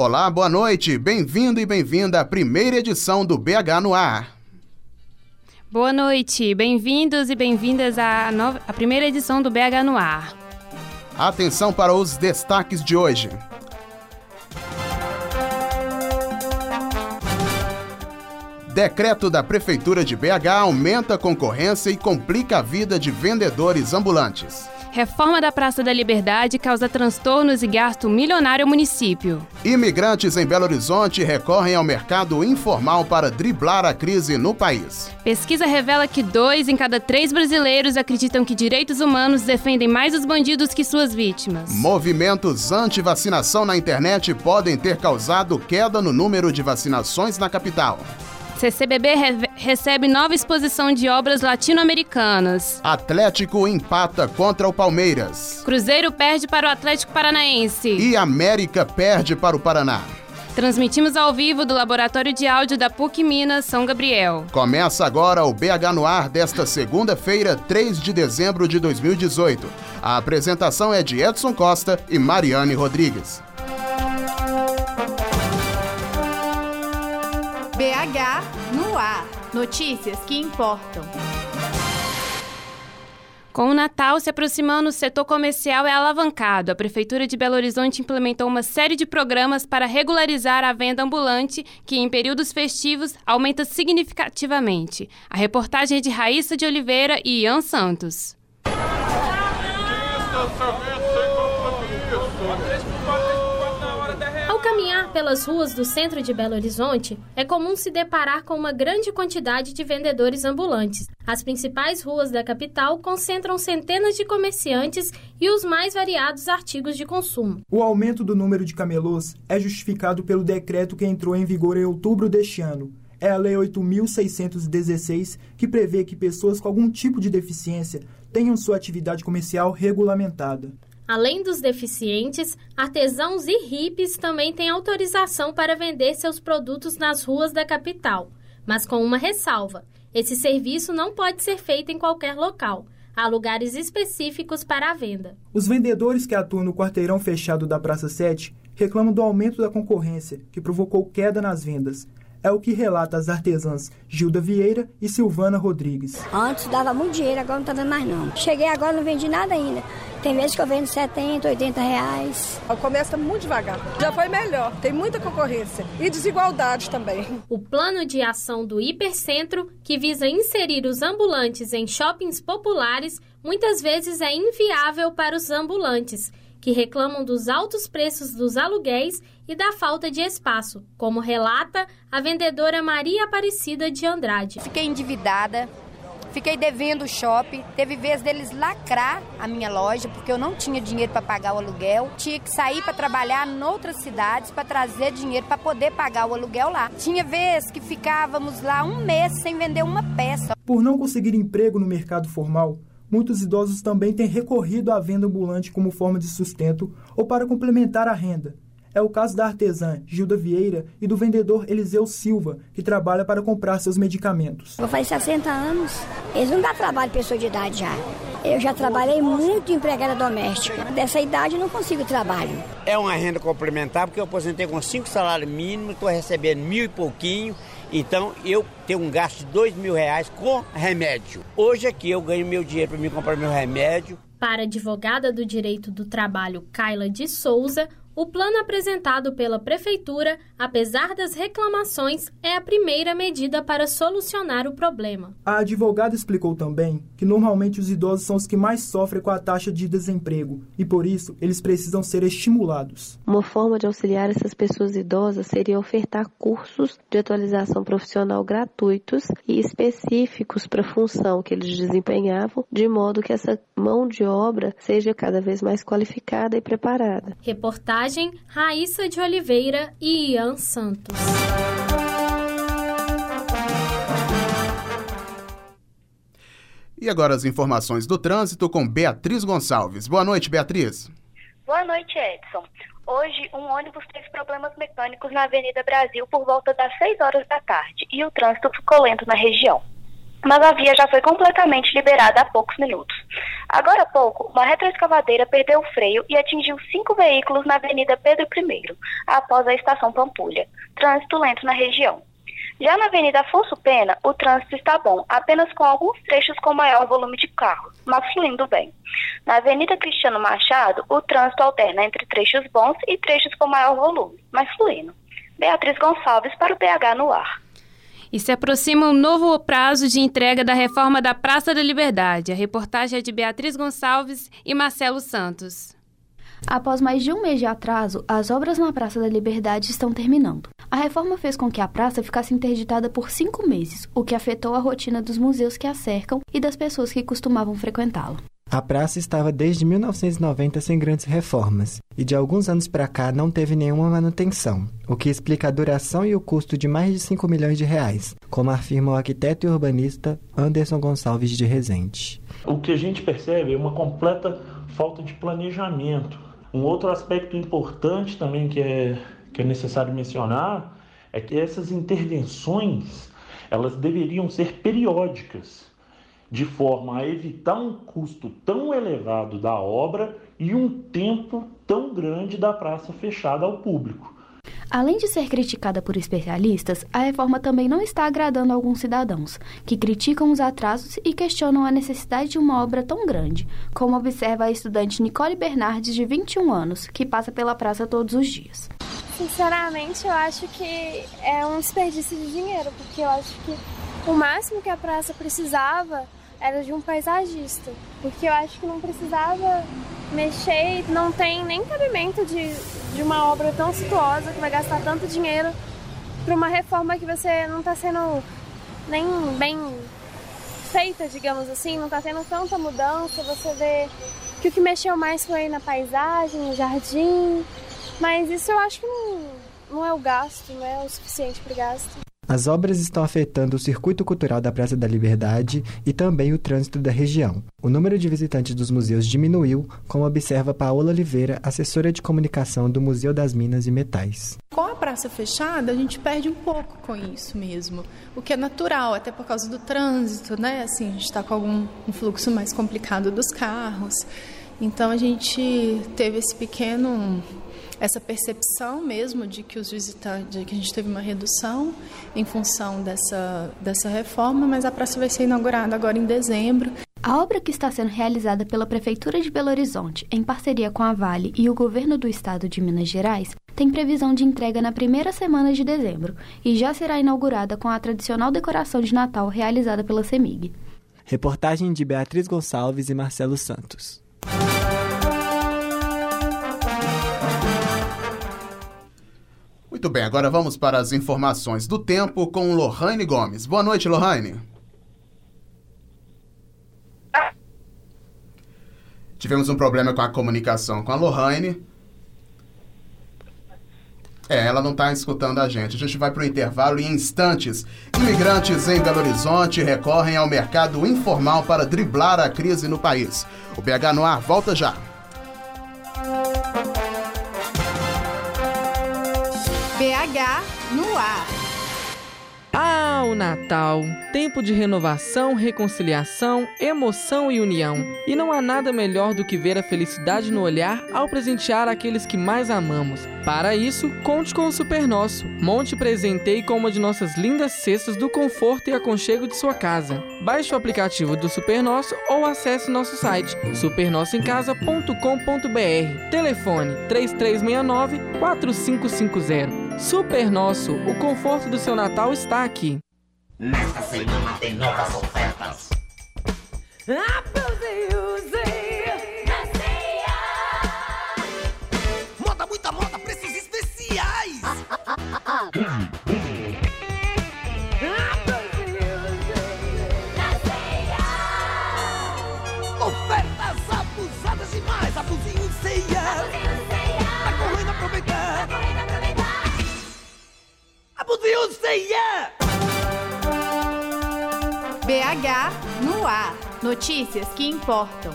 Olá, boa noite. Bem-vindo e bem-vinda à primeira edição do BH no Ar. Boa noite. Bem-vindos e bem-vindas à, nova... à primeira edição do BH no Ar. Atenção para os destaques de hoje. Decreto da Prefeitura de BH aumenta a concorrência e complica a vida de vendedores ambulantes. Reforma da Praça da Liberdade causa transtornos e gasto milionário ao município. Imigrantes em Belo Horizonte recorrem ao mercado informal para driblar a crise no país. Pesquisa revela que dois em cada três brasileiros acreditam que direitos humanos defendem mais os bandidos que suas vítimas. Movimentos anti-vacinação na internet podem ter causado queda no número de vacinações na capital. CCBB re recebe nova exposição de obras latino-americanas. Atlético empata contra o Palmeiras. Cruzeiro perde para o Atlético Paranaense. E América perde para o Paraná. Transmitimos ao vivo do Laboratório de Áudio da PUC Minas São Gabriel. Começa agora o BH no ar desta segunda-feira, 3 de dezembro de 2018. A apresentação é de Edson Costa e Mariane Rodrigues. BH no ar. Notícias que importam. Com o Natal se aproximando, o setor comercial é alavancado. A Prefeitura de Belo Horizonte implementou uma série de programas para regularizar a venda ambulante, que em períodos festivos aumenta significativamente. A reportagem é de Raíssa de Oliveira e Ian Santos. Pelas ruas do centro de Belo Horizonte, é comum se deparar com uma grande quantidade de vendedores ambulantes. As principais ruas da capital concentram centenas de comerciantes e os mais variados artigos de consumo. O aumento do número de camelôs é justificado pelo decreto que entrou em vigor em outubro deste ano. É a Lei 8.616 que prevê que pessoas com algum tipo de deficiência tenham sua atividade comercial regulamentada. Além dos deficientes, artesãos e hippies também têm autorização para vender seus produtos nas ruas da capital, mas com uma ressalva: esse serviço não pode ser feito em qualquer local. Há lugares específicos para a venda. Os vendedores que atuam no quarteirão fechado da Praça 7 reclamam do aumento da concorrência, que provocou queda nas vendas. É o que relata as artesãs Gilda Vieira e Silvana Rodrigues. Antes dava muito dinheiro, agora não está dando mais não. Cheguei agora não vendi nada ainda. Tem vezes que eu vendo 70, 80 reais. Está muito devagar. Já foi melhor. Tem muita concorrência e desigualdade também. O plano de ação do Hipercentro, que visa inserir os ambulantes em shoppings populares, muitas vezes é inviável para os ambulantes que reclamam dos altos preços dos aluguéis e da falta de espaço, como relata a vendedora Maria Aparecida de Andrade. Fiquei endividada, fiquei devendo o shopping, teve vez deles lacrar a minha loja porque eu não tinha dinheiro para pagar o aluguel, tinha que sair para trabalhar em outras cidades para trazer dinheiro para poder pagar o aluguel lá. Tinha vez que ficávamos lá um mês sem vender uma peça. Por não conseguir emprego no mercado formal, muitos idosos também têm recorrido à venda ambulante como forma de sustento ou para complementar a renda. É o caso da artesã Gilda Vieira e do vendedor Eliseu Silva, que trabalha para comprar seus medicamentos. Eu faz 60 anos. Eles não dão trabalho pessoa de idade já. Eu já trabalhei muito empregada doméstica. Dessa idade eu não consigo trabalho. É uma renda complementar porque eu aposentei com cinco salários mínimos, estou recebendo mil e pouquinho. Então eu tenho um gasto de dois mil reais com remédio. Hoje aqui eu ganho meu dinheiro para me comprar meu remédio. Para a advogada do direito do trabalho Kaila de Souza, o plano apresentado pela Prefeitura, apesar das reclamações, é a primeira medida para solucionar o problema. A advogada explicou também que normalmente os idosos são os que mais sofrem com a taxa de desemprego e, por isso, eles precisam ser estimulados. Uma forma de auxiliar essas pessoas idosas seria ofertar cursos de atualização profissional gratuitos e específicos para a função que eles desempenhavam, de modo que essa mão de obra seja cada vez mais qualificada e preparada. Reportagem Reportagem Raíssa de Oliveira e Ian Santos. E agora as informações do trânsito com Beatriz Gonçalves. Boa noite, Beatriz. Boa noite, Edson. Hoje, um ônibus teve problemas mecânicos na Avenida Brasil por volta das 6 horas da tarde e o trânsito ficou lento na região mas a via já foi completamente liberada há poucos minutos. Agora há pouco, uma retroescavadeira perdeu o freio e atingiu cinco veículos na Avenida Pedro I, após a estação Pampulha. Trânsito lento na região. Já na Avenida Afonso Pena, o trânsito está bom, apenas com alguns trechos com maior volume de carros, mas fluindo bem. Na Avenida Cristiano Machado, o trânsito alterna entre trechos bons e trechos com maior volume, mas fluindo. Beatriz Gonçalves para o BH no ar. E se aproxima um novo prazo de entrega da reforma da Praça da Liberdade. A reportagem é de Beatriz Gonçalves e Marcelo Santos. Após mais de um mês de atraso, as obras na Praça da Liberdade estão terminando. A reforma fez com que a praça ficasse interditada por cinco meses, o que afetou a rotina dos museus que a cercam e das pessoas que costumavam frequentá-la. A praça estava desde 1990 sem grandes reformas e de alguns anos para cá não teve nenhuma manutenção, o que explica a duração e o custo de mais de 5 milhões de reais, como afirma o arquiteto e urbanista Anderson Gonçalves de Rezende. O que a gente percebe é uma completa falta de planejamento. Um outro aspecto importante também que é, que é necessário mencionar é que essas intervenções elas deveriam ser periódicas de forma a evitar um custo tão elevado da obra e um tempo tão grande da praça fechada ao público. Além de ser criticada por especialistas, a reforma também não está agradando alguns cidadãos, que criticam os atrasos e questionam a necessidade de uma obra tão grande, como observa a estudante Nicole Bernardes, de 21 anos, que passa pela praça todos os dias. Sinceramente, eu acho que é um desperdício de dinheiro, porque eu acho que o máximo que a praça precisava era de um paisagista, porque eu acho que não precisava mexer não tem nem cabimento de, de uma obra tão situosa que vai gastar tanto dinheiro para uma reforma que você não está sendo nem bem feita, digamos assim, não está tendo tanta mudança. Você vê que o que mexeu mais foi na paisagem, no jardim, mas isso eu acho que não, não é o gasto, não é o suficiente para o gasto. As obras estão afetando o circuito cultural da Praça da Liberdade e também o trânsito da região. O número de visitantes dos museus diminuiu, como observa Paola Oliveira, assessora de comunicação do Museu das Minas e Metais. Com a praça fechada, a gente perde um pouco com isso mesmo, o que é natural, até por causa do trânsito, né? Assim, a gente está com algum um fluxo mais complicado dos carros. Então a gente teve esse pequeno essa percepção mesmo de que os visitantes, que a gente teve uma redução em função dessa, dessa reforma, mas a praça vai ser inaugurada agora em dezembro. A obra que está sendo realizada pela Prefeitura de Belo Horizonte, em parceria com a Vale e o governo do estado de Minas Gerais, tem previsão de entrega na primeira semana de dezembro e já será inaugurada com a tradicional decoração de Natal realizada pela CEMIG. Reportagem de Beatriz Gonçalves e Marcelo Santos. Muito bem, agora vamos para as informações do tempo com Lohane Gomes. Boa noite, Lohane. Tivemos um problema com a comunicação com a Lohane. É, ela não está escutando a gente. A gente vai para o intervalo em instantes. Imigrantes em Belo Horizonte recorrem ao mercado informal para driblar a crise no país. O BH no ar volta já. BH no ar. Ah, o Natal! Tempo de renovação, reconciliação, emoção e união. E não há nada melhor do que ver a felicidade no olhar ao presentear aqueles que mais amamos. Para isso, conte com o Super Nosso. Monte presenteie com uma de nossas lindas cestas do conforto e aconchego de sua casa. Baixe o aplicativo do Super Nosso ou acesse nosso site supernossoemcasa.com.br. Telefone 3369 4550. Super Nosso, o conforto do seu Natal está aqui. Nesta semana tem novas ofertas. Moda, muita moda, preços especiais. Abusinho ceia. BH no ar. Notícias que importam.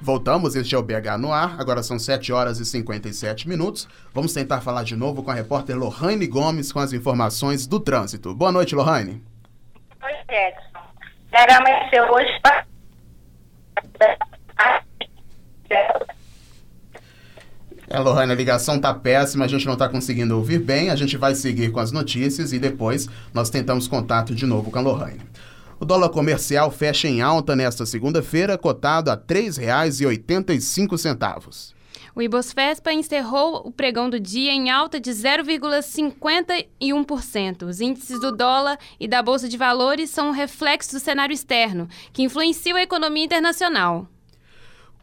Voltamos, este é o BH no ar, agora são 7 horas e 57 minutos. Vamos tentar falar de novo com a repórter Lohane Gomes com as informações do trânsito. Boa noite, Lohane. Oi, Edson. Hoje É, Lohane, a ligação tá péssima, a gente não tá conseguindo ouvir bem. A gente vai seguir com as notícias e depois nós tentamos contato de novo com a Lohane. O dólar comercial fecha em alta nesta segunda-feira, cotado a R$ 3,85. O Ibosfespa encerrou o pregão do dia em alta de 0,51%. Os índices do dólar e da Bolsa de Valores são um reflexo do cenário externo, que influencia a economia internacional.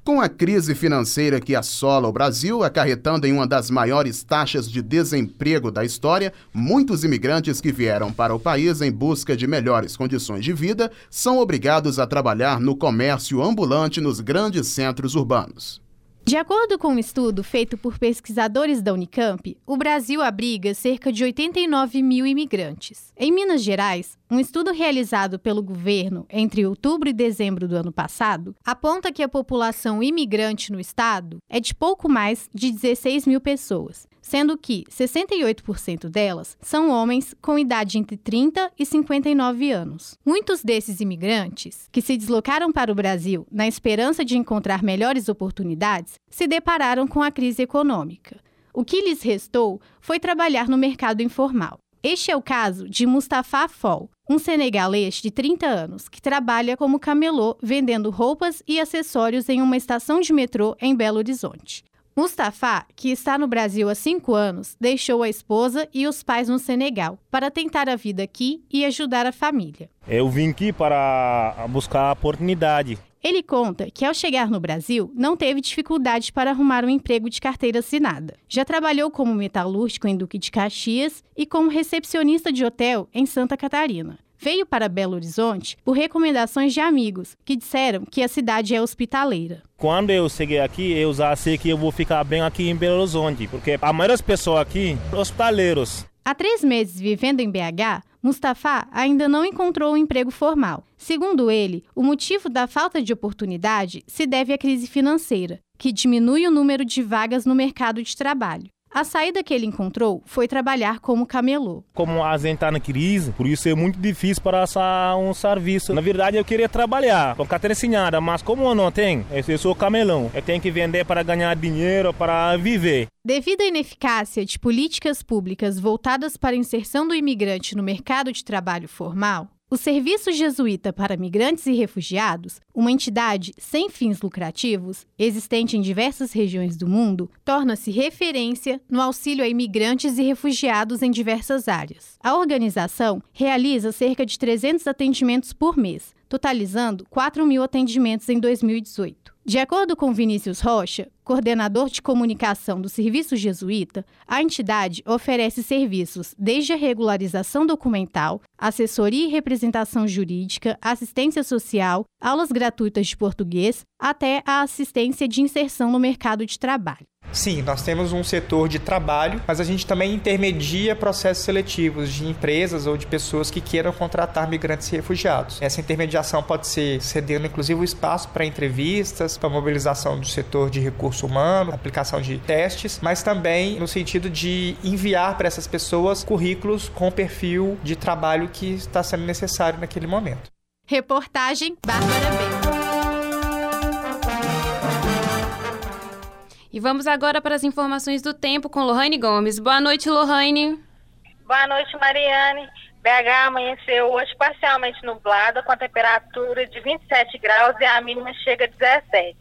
Com a crise financeira que assola o Brasil, acarretando em uma das maiores taxas de desemprego da história, muitos imigrantes que vieram para o país em busca de melhores condições de vida são obrigados a trabalhar no comércio ambulante nos grandes centros urbanos. De acordo com um estudo feito por pesquisadores da Unicamp, o Brasil abriga cerca de 89 mil imigrantes. Em Minas Gerais, um estudo realizado pelo governo entre outubro e dezembro do ano passado aponta que a população imigrante no estado é de pouco mais de 16 mil pessoas, sendo que 68% delas são homens com idade entre 30 e 59 anos. Muitos desses imigrantes, que se deslocaram para o Brasil na esperança de encontrar melhores oportunidades, se depararam com a crise econômica. O que lhes restou foi trabalhar no mercado informal. Este é o caso de Mustafa Fall, um senegalês de 30 anos que trabalha como camelô vendendo roupas e acessórios em uma estação de metrô em Belo Horizonte. Mustafa, que está no Brasil há cinco anos, deixou a esposa e os pais no Senegal para tentar a vida aqui e ajudar a família. Eu vim aqui para buscar oportunidade. Ele conta que ao chegar no Brasil não teve dificuldade para arrumar um emprego de carteira assinada. Já trabalhou como metalúrgico em Duque de Caxias e como recepcionista de hotel em Santa Catarina veio para Belo Horizonte por recomendações de amigos que disseram que a cidade é hospitaleira. Quando eu cheguei aqui, eu já sei que eu vou ficar bem aqui em Belo Horizonte, porque a maioria das pessoas aqui são hospitaleiros. Há três meses vivendo em BH, Mustafa ainda não encontrou um emprego formal. Segundo ele, o motivo da falta de oportunidade se deve à crise financeira, que diminui o número de vagas no mercado de trabalho. A saída que ele encontrou foi trabalhar como camelô. Como a gente está na crise, por isso é muito difícil para um serviço. Na verdade, eu queria trabalhar com carteira assinada, mas como eu não tenho, eu sou camelão. Eu tenho que vender para ganhar dinheiro, para viver. Devido à ineficácia de políticas públicas voltadas para a inserção do imigrante no mercado de trabalho formal, o Serviço Jesuíta para Migrantes e Refugiados, uma entidade sem fins lucrativos, existente em diversas regiões do mundo, torna-se referência no auxílio a imigrantes e refugiados em diversas áreas. A organização realiza cerca de 300 atendimentos por mês, totalizando 4 mil atendimentos em 2018. De acordo com Vinícius Rocha, coordenador de comunicação do Serviço Jesuíta, a entidade oferece serviços desde a regularização documental, assessoria e representação jurídica, assistência social, aulas gratuitas de português, até a assistência de inserção no mercado de trabalho. Sim, nós temos um setor de trabalho, mas a gente também intermedia processos seletivos de empresas ou de pessoas que queiram contratar migrantes e refugiados. Essa intermediação pode ser cedendo inclusive o espaço para entrevistas, para mobilização do setor de recurso humano, aplicação de testes, mas também no sentido de enviar para essas pessoas currículos com o perfil de trabalho que está sendo necessário naquele momento. Reportagem Bárbara B. E vamos agora para as informações do tempo com Lohane Gomes. Boa noite, Lohane. Boa noite, Mariane. BH amanheceu hoje parcialmente nublado, com a temperatura de 27 graus e a mínima chega a 17.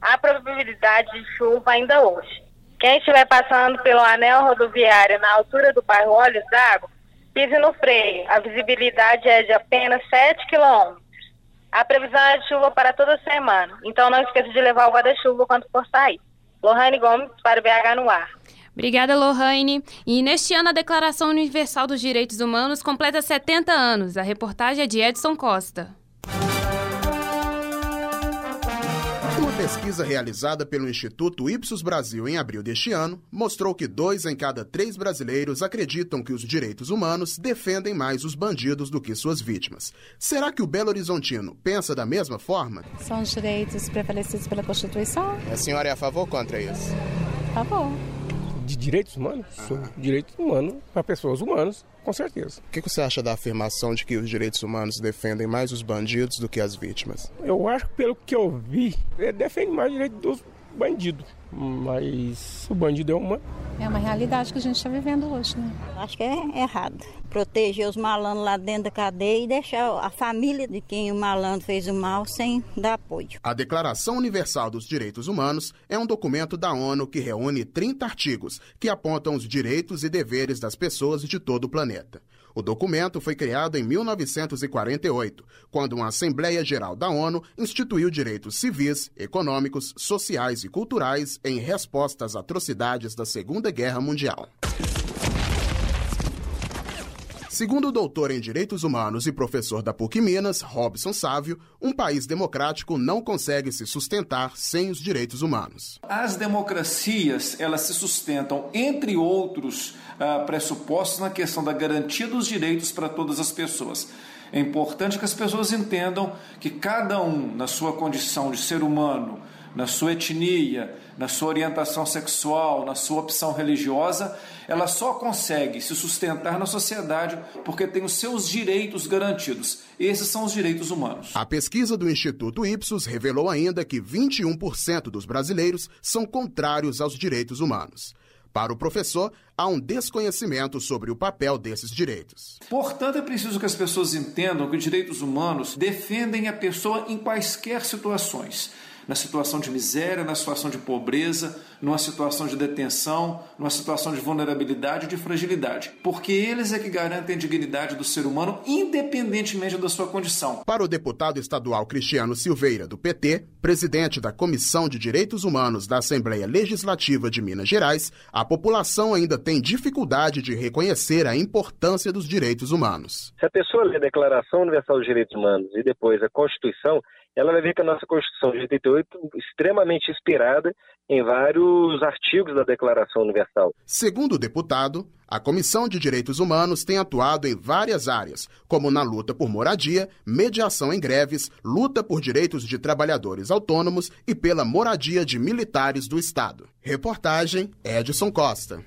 Há probabilidade de chuva ainda hoje. Quem estiver passando pelo anel rodoviário na altura do bairro Olhos d'Água, pise no freio. A visibilidade é de apenas 7 quilômetros. A previsão é de chuva para toda semana, então não esqueça de levar o guarda-chuva quando for sair. Lohane Gomes, para o BH no ar. Obrigada, Lohane. E neste ano, a Declaração Universal dos Direitos Humanos completa 70 anos. A reportagem é de Edson Costa. Pesquisa realizada pelo Instituto Ipsos Brasil em abril deste ano mostrou que dois em cada três brasileiros acreditam que os direitos humanos defendem mais os bandidos do que suas vítimas. Será que o Belo Horizontino pensa da mesma forma? São os direitos prevalecidos pela Constituição. A senhora é a favor ou contra isso? A favor de direitos humanos? Sou direitos humanos para pessoas humanas, com certeza. O que você acha da afirmação de que os direitos humanos defendem mais os bandidos do que as vítimas? Eu acho que, pelo que eu vi, defende mais o direito dos bandido. Mas o bandido é humano. É uma realidade que a gente está vivendo hoje, né? Acho que é errado. Proteger os malandros lá dentro da cadeia e deixar a família de quem o malandro fez o mal sem dar apoio. A Declaração Universal dos Direitos Humanos é um documento da ONU que reúne 30 artigos que apontam os direitos e deveres das pessoas de todo o planeta. O documento foi criado em 1948, quando uma Assembleia Geral da ONU instituiu direitos civis, econômicos, sociais e culturais em resposta às atrocidades da Segunda Guerra Mundial. Segundo o doutor em Direitos Humanos e professor da PUC Minas, Robson Sávio, um país democrático não consegue se sustentar sem os direitos humanos. As democracias, elas se sustentam, entre outros uh, pressupostos, na questão da garantia dos direitos para todas as pessoas. É importante que as pessoas entendam que cada um, na sua condição de ser humano, na sua etnia, na sua orientação sexual, na sua opção religiosa, ela só consegue se sustentar na sociedade porque tem os seus direitos garantidos. Esses são os direitos humanos. A pesquisa do Instituto Ipsos revelou ainda que 21% dos brasileiros são contrários aos direitos humanos. Para o professor, há um desconhecimento sobre o papel desses direitos. Portanto, é preciso que as pessoas entendam que os direitos humanos defendem a pessoa em quaisquer situações na situação de miséria, na situação de pobreza, numa situação de detenção, numa situação de vulnerabilidade e de fragilidade. Porque eles é que garantem a dignidade do ser humano, independentemente da sua condição. Para o deputado estadual Cristiano Silveira, do PT, presidente da Comissão de Direitos Humanos da Assembleia Legislativa de Minas Gerais, a população ainda tem dificuldade de reconhecer a importância dos direitos humanos. Se a pessoa lê a Declaração Universal dos Direitos Humanos e depois a Constituição, ela vai ver que a nossa Constituição de 88 é extremamente inspirada em vários artigos da Declaração Universal. Segundo o deputado, a Comissão de Direitos Humanos tem atuado em várias áreas, como na luta por moradia, mediação em greves, luta por direitos de trabalhadores autônomos e pela moradia de militares do Estado. Reportagem Edson Costa.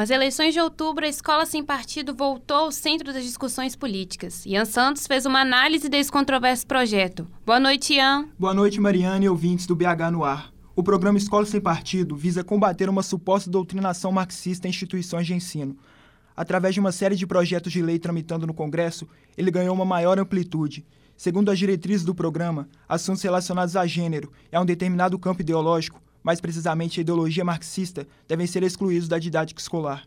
Com as eleições de outubro, a Escola Sem Partido voltou ao centro das discussões políticas. Ian Santos fez uma análise desse controverso projeto. Boa noite, Ian. Boa noite, Mariana e ouvintes do BH no ar. O programa Escola Sem Partido visa combater uma suposta doutrinação marxista em instituições de ensino. Através de uma série de projetos de lei tramitando no Congresso, ele ganhou uma maior amplitude. Segundo as diretrizes do programa, assuntos relacionados a gênero e a um determinado campo ideológico mais precisamente a ideologia marxista, devem ser excluídos da didática escolar.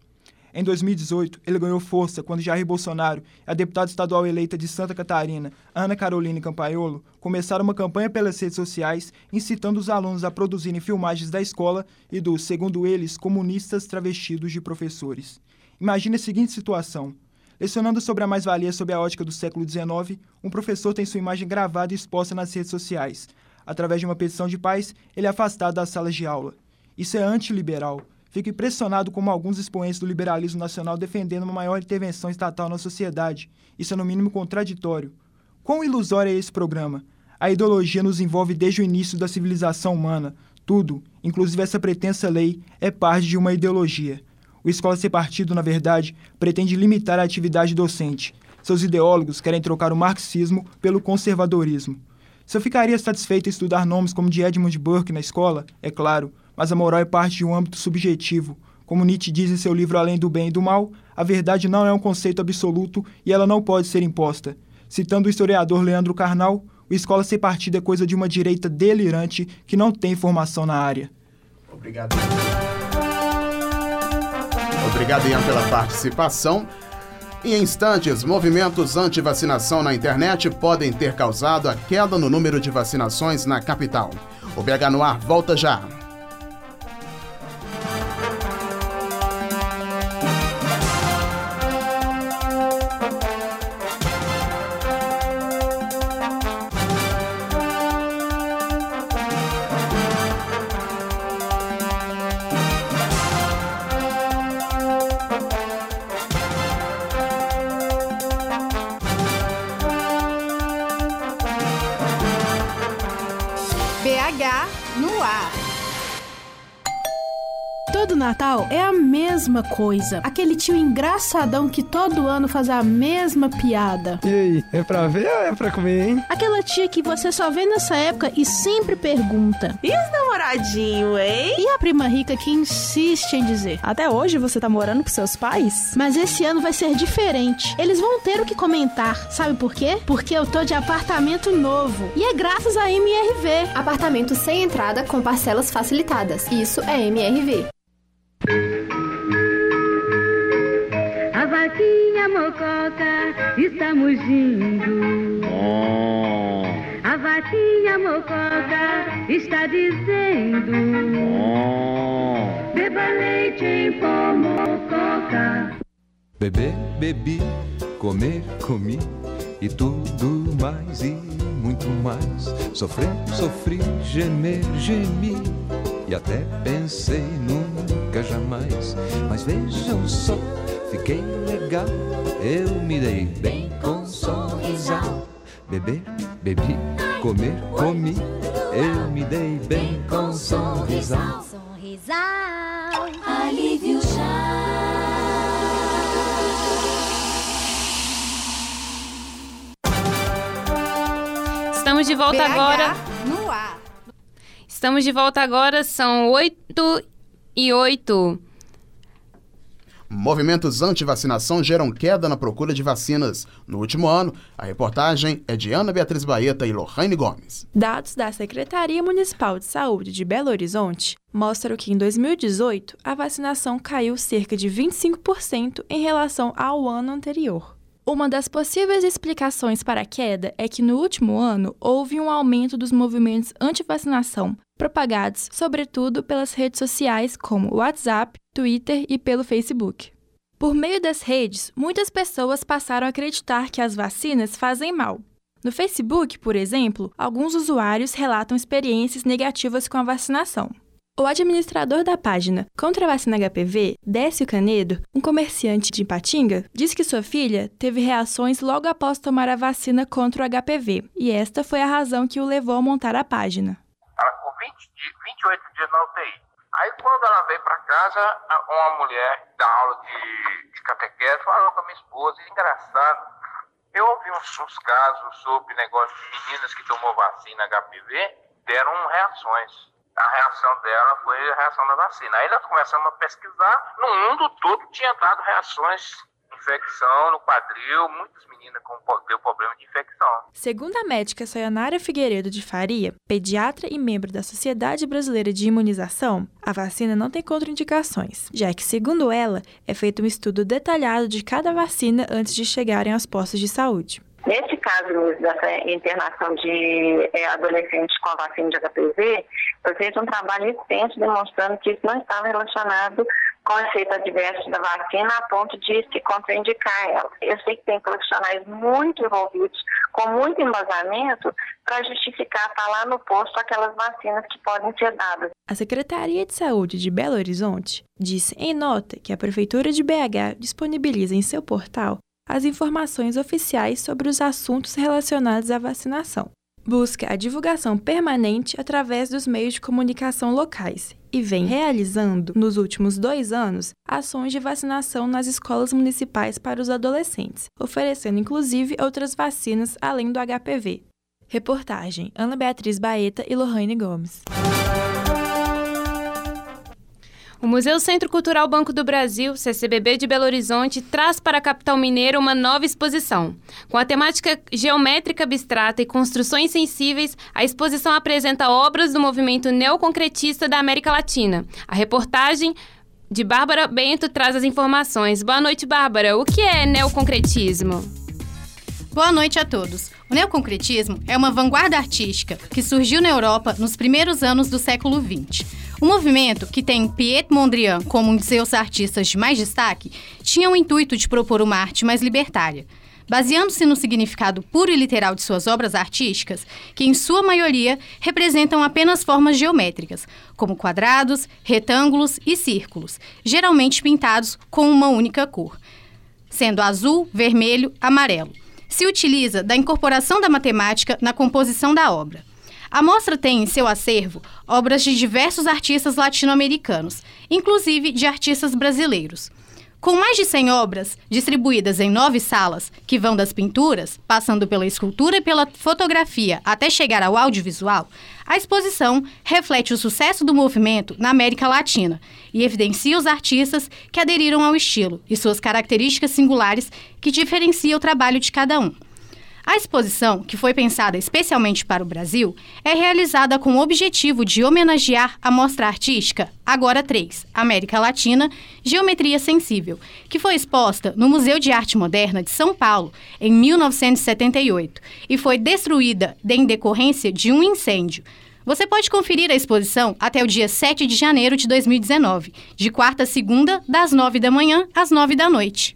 Em 2018, ele ganhou força quando Jair Bolsonaro e a deputada estadual eleita de Santa Catarina, Ana Caroline Campaiolo, começaram uma campanha pelas redes sociais incitando os alunos a produzirem filmagens da escola e dos, segundo eles, comunistas travestidos de professores. Imagine a seguinte situação. Lecionando sobre a mais-valia sob a ótica do século XIX, um professor tem sua imagem gravada e exposta nas redes sociais, através de uma petição de paz, ele é afastado das salas de aula. Isso é antiliberal. Fico impressionado como alguns expoentes do liberalismo nacional defendendo uma maior intervenção estatal na sociedade. Isso é, no mínimo, contraditório. Quão ilusório é esse programa? A ideologia nos envolve desde o início da civilização humana. Tudo, inclusive essa pretensa lei, é parte de uma ideologia. O Escola Ser Partido, na verdade, pretende limitar a atividade docente. Seus ideólogos querem trocar o marxismo pelo conservadorismo. Se eu ficaria satisfeito em estudar nomes como de Edmund Burke na escola, é claro, mas a moral é parte de um âmbito subjetivo. Como Nietzsche diz em seu livro Além do Bem e do Mal, a verdade não é um conceito absoluto e ela não pode ser imposta. Citando o historiador Leandro Carnal, o escola ser partido é coisa de uma direita delirante que não tem formação na área. Obrigado. Obrigado, Ian, pela participação. Em instantes, movimentos anti-vacinação na internet podem ter causado a queda no número de vacinações na capital. O BH no ar volta já. Natal é a mesma coisa. Aquele tio engraçadão que todo ano faz a mesma piada. E aí, é pra ver ou é pra comer, hein? Aquela tia que você só vê nessa época e sempre pergunta. E os namoradinhos, hein? E a prima rica que insiste em dizer. Até hoje você tá morando com seus pais? Mas esse ano vai ser diferente. Eles vão ter o que comentar. Sabe por quê? Porque eu tô de apartamento novo. E é graças a MRV. Apartamento sem entrada com parcelas facilitadas. Isso é MRV. A vaquinha mococa está mugindo. A vaquinha mococa está dizendo: Beba leite em pó, mococa. Beber, bebi, comer, comi e tudo mais e muito mais. Sofrer, sofri, gemer, gemi e até pensei nunca jamais. Mas vejam só, fiquei legal, eu me dei bem com um sorrisal. Beber, bebi, comer, comi, eu me dei bem com um sorrisal. Sorrisal, alívio já. Estamos de volta BH agora. No ar. Estamos de volta agora, são 8 e 8. Movimentos anti-vacinação geram queda na procura de vacinas. No último ano, a reportagem é de Ana Beatriz Baeta e Lohane Gomes. Dados da Secretaria Municipal de Saúde de Belo Horizonte mostram que em 2018 a vacinação caiu cerca de 25% em relação ao ano anterior. Uma das possíveis explicações para a queda é que no último ano houve um aumento dos movimentos anti-vacinação, propagados sobretudo pelas redes sociais como WhatsApp, Twitter e pelo Facebook. Por meio das redes, muitas pessoas passaram a acreditar que as vacinas fazem mal. No Facebook, por exemplo, alguns usuários relatam experiências negativas com a vacinação. O administrador da página Contra a Vacina HPV, Décio Canedo, um comerciante de Ipatinga, diz que sua filha teve reações logo após tomar a vacina contra o HPV, e esta foi a razão que o levou a montar a página. Ela ficou 20, di- 28 dias na UTI. Aí quando ela veio para casa, uma mulher da aula de, de catequese falou com a minha esposa, engraçado, eu ouvi uns, uns casos sobre negócio de meninas que tomou vacina HPV, deram reações. A reação dela foi a reação da vacina. Aí nós começamos a pesquisar, no mundo todo tinha dado reações, infecção no quadril, muitas meninas com deu problema de infecção. Segundo a médica Sayonara Figueiredo de Faria, pediatra e membro da Sociedade Brasileira de Imunização, a vacina não tem contraindicações, já que, segundo ela, é feito um estudo detalhado de cada vacina antes de chegarem aos postos de saúde. Nesse caso dessa internação de é, adolescentes com a vacina de HPV, foi feito um trabalho extenso demonstrando que isso não estava relacionado com efeito adverso da vacina a ponto de se contraindicar ela. Eu sei que tem profissionais muito envolvidos, com muito embasamento, para justificar estar lá no posto aquelas vacinas que podem ser dadas. A Secretaria de Saúde de Belo Horizonte disse em nota que a Prefeitura de BH disponibiliza em seu portal as informações oficiais sobre os assuntos relacionados à vacinação. Busca a divulgação permanente através dos meios de comunicação locais e vem realizando, nos últimos dois anos, ações de vacinação nas escolas municipais para os adolescentes, oferecendo inclusive outras vacinas além do HPV. Reportagem: Ana Beatriz Baeta e Lohane Gomes. O Museu Centro Cultural Banco do Brasil, CCBB de Belo Horizonte, traz para a capital mineira uma nova exposição. Com a temática geométrica abstrata e construções sensíveis, a exposição apresenta obras do movimento neoconcretista da América Latina. A reportagem de Bárbara Bento traz as informações. Boa noite, Bárbara. O que é neoconcretismo? Boa noite a todos. O neoconcretismo é uma vanguarda artística que surgiu na Europa nos primeiros anos do século XX. O movimento, que tem Piet Mondrian como um de seus artistas de mais destaque, tinha o intuito de propor uma arte mais libertária. Baseando-se no significado puro e literal de suas obras artísticas, que em sua maioria representam apenas formas geométricas, como quadrados, retângulos e círculos, geralmente pintados com uma única cor, sendo azul, vermelho, amarelo se utiliza da incorporação da matemática na composição da obra. A mostra tem em seu acervo obras de diversos artistas latino-americanos, inclusive de artistas brasileiros. Com mais de 100 obras, distribuídas em nove salas, que vão das pinturas, passando pela escultura e pela fotografia até chegar ao audiovisual, a exposição reflete o sucesso do movimento na América Latina e evidencia os artistas que aderiram ao estilo e suas características singulares que diferenciam o trabalho de cada um. A exposição, que foi pensada especialmente para o Brasil, é realizada com o objetivo de homenagear a mostra artística Agora 3, América Latina, Geometria Sensível, que foi exposta no Museu de Arte Moderna de São Paulo em 1978 e foi destruída em decorrência de um incêndio. Você pode conferir a exposição até o dia 7 de janeiro de 2019, de quarta a segunda, das 9 da manhã às 9 da noite.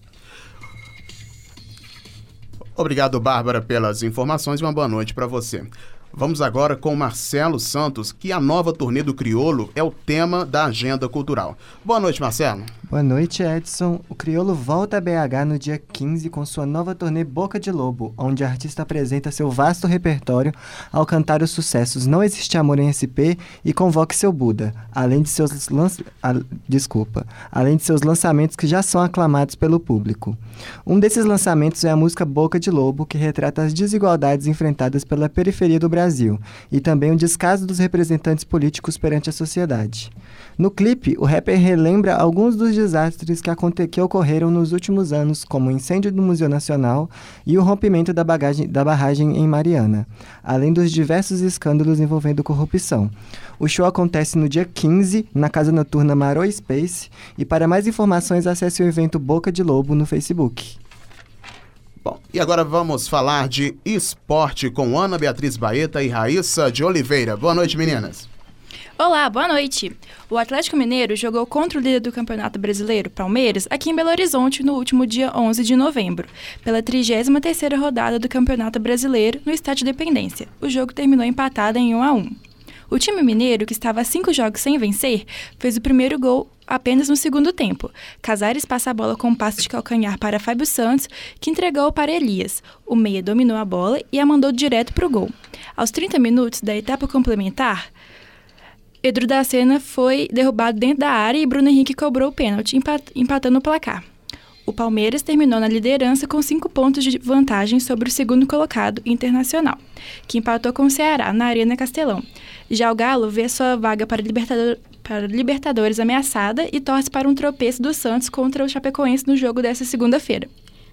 Obrigado, Bárbara, pelas informações e uma boa noite para você. Vamos agora com Marcelo Santos, que a nova turnê do Criolo é o tema da agenda cultural. Boa noite, Marcelo. Boa noite, Edson. O Criolo volta a BH no dia 15 com sua nova turnê Boca de Lobo, onde o artista apresenta seu vasto repertório ao cantar os sucessos Não Existe Amor em SP e Convoque Seu Buda, além de seus lanç... desculpa, além de seus lançamentos que já são aclamados pelo público. Um desses lançamentos é a música Boca de Lobo, que retrata as desigualdades enfrentadas pela periferia do Brasil e também o descaso dos representantes políticos perante a sociedade. No clipe, o rapper relembra alguns dos desastres que, que ocorreram nos últimos anos, como o incêndio do Museu Nacional e o rompimento da, bagagem, da barragem em Mariana, além dos diversos escândalos envolvendo corrupção. O show acontece no dia 15, na Casa Noturna Maro Space, e para mais informações acesse o evento Boca de Lobo no Facebook. Bom, e agora vamos falar de esporte com Ana Beatriz Baeta e Raíssa de Oliveira. Boa noite, meninas. Olá, boa noite. O Atlético Mineiro jogou contra o líder do Campeonato Brasileiro, Palmeiras, aqui em Belo Horizonte no último dia 11 de novembro, pela 33ª rodada do Campeonato Brasileiro no Estádio Dependência. O jogo terminou empatado em 1 a 1. O time mineiro, que estava cinco jogos sem vencer, fez o primeiro gol apenas no segundo tempo. Casares passa a bola com um passe de calcanhar para Fábio Santos, que entregou para Elias. O meia dominou a bola e a mandou direto para o gol. Aos 30 minutos da etapa complementar, Pedro da Sena foi derrubado dentro da área e Bruno Henrique cobrou o pênalti, empatando o placar. O Palmeiras terminou na liderança com cinco pontos de vantagem sobre o segundo colocado, Internacional, que empatou com o Ceará na Arena Castelão. Já o Galo vê sua vaga para, Libertador, para Libertadores ameaçada e torce para um tropeço do Santos contra o Chapecoense no jogo desta segunda-feira.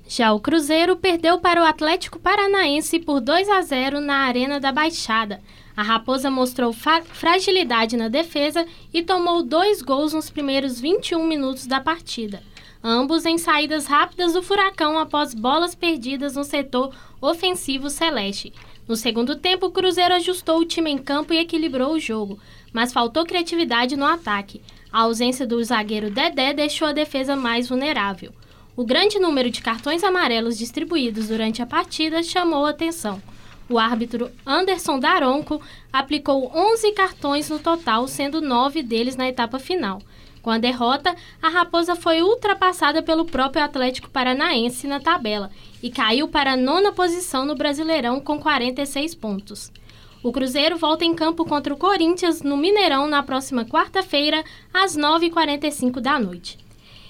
Já o Cruzeiro perdeu para o Atlético Paranaense por 2 a 0 na Arena da Baixada. A Raposa mostrou fragilidade na defesa e tomou dois gols nos primeiros 21 minutos da partida, ambos em saídas rápidas do Furacão após bolas perdidas no setor ofensivo celeste. No segundo tempo, o Cruzeiro ajustou o time em campo e equilibrou o jogo, mas faltou criatividade no ataque. A ausência do zagueiro Dedé deixou a defesa mais vulnerável. O grande número de cartões amarelos distribuídos durante a partida chamou a atenção. O árbitro Anderson Daronco aplicou 11 cartões no total, sendo nove deles na etapa final. Com a derrota, a Raposa foi ultrapassada pelo próprio Atlético Paranaense na tabela e caiu para a nona posição no Brasileirão com 46 pontos. O Cruzeiro volta em campo contra o Corinthians no Mineirão na próxima quarta-feira, às 9h45 da noite.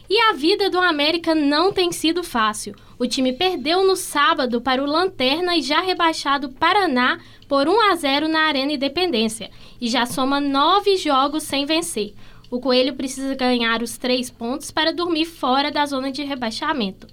E a vida do América não tem sido fácil. O time perdeu no sábado para o Lanterna e já rebaixado Paraná por 1 a 0 na Arena Independência e já soma nove jogos sem vencer. O Coelho precisa ganhar os três pontos para dormir fora da zona de rebaixamento.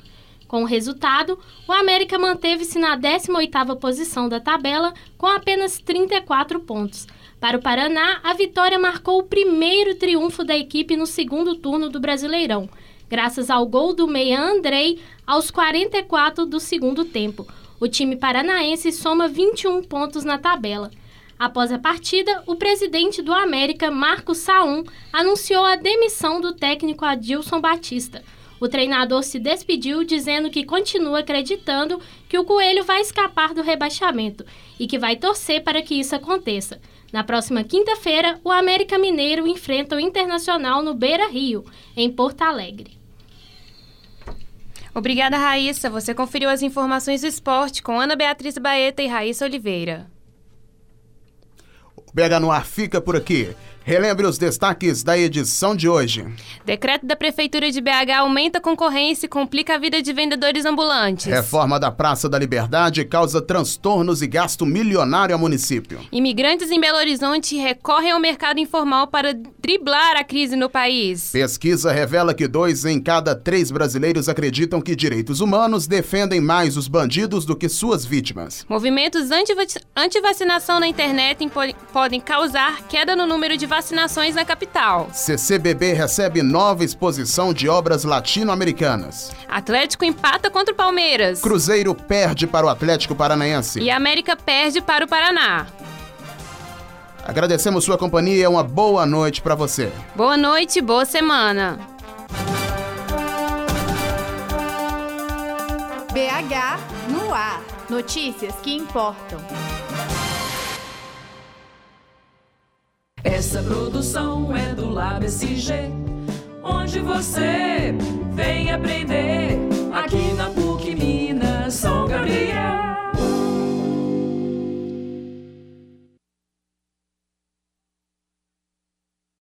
Com o resultado, o América manteve-se na 18ª posição da tabela com apenas 34 pontos. Para o Paraná, a vitória marcou o primeiro triunfo da equipe no segundo turno do Brasileirão, graças ao gol do meia Andrei aos 44 do segundo tempo. O time paranaense soma 21 pontos na tabela. Após a partida, o presidente do América, Marcos Saum, anunciou a demissão do técnico Adilson Batista. O treinador se despediu dizendo que continua acreditando que o Coelho vai escapar do rebaixamento e que vai torcer para que isso aconteça. Na próxima quinta-feira, o América Mineiro enfrenta o Internacional no Beira Rio, em Porto Alegre. Obrigada, Raíssa. Você conferiu as informações do esporte com Ana Beatriz Baeta e Raíssa Oliveira. O BH no ar fica por aqui. Relembre os destaques da edição de hoje. Decreto da Prefeitura de BH aumenta a concorrência e complica a vida de vendedores ambulantes. Reforma da Praça da Liberdade causa transtornos e gasto milionário ao município. Imigrantes em Belo Horizonte recorrem ao mercado informal para driblar a crise no país. Pesquisa revela que dois em cada três brasileiros acreditam que direitos humanos defendem mais os bandidos do que suas vítimas. Movimentos anti-vacinação na internet podem causar queda no número de vacinações na capital. CCBB recebe nova exposição de obras latino-americanas. Atlético empata contra o Palmeiras. Cruzeiro perde para o Atlético Paranaense. E América perde para o Paraná. Agradecemos sua companhia e uma boa noite para você. Boa noite, boa semana. BH no ar. Notícias que importam. Essa produção é do LabSG, onde você vem aprender aqui na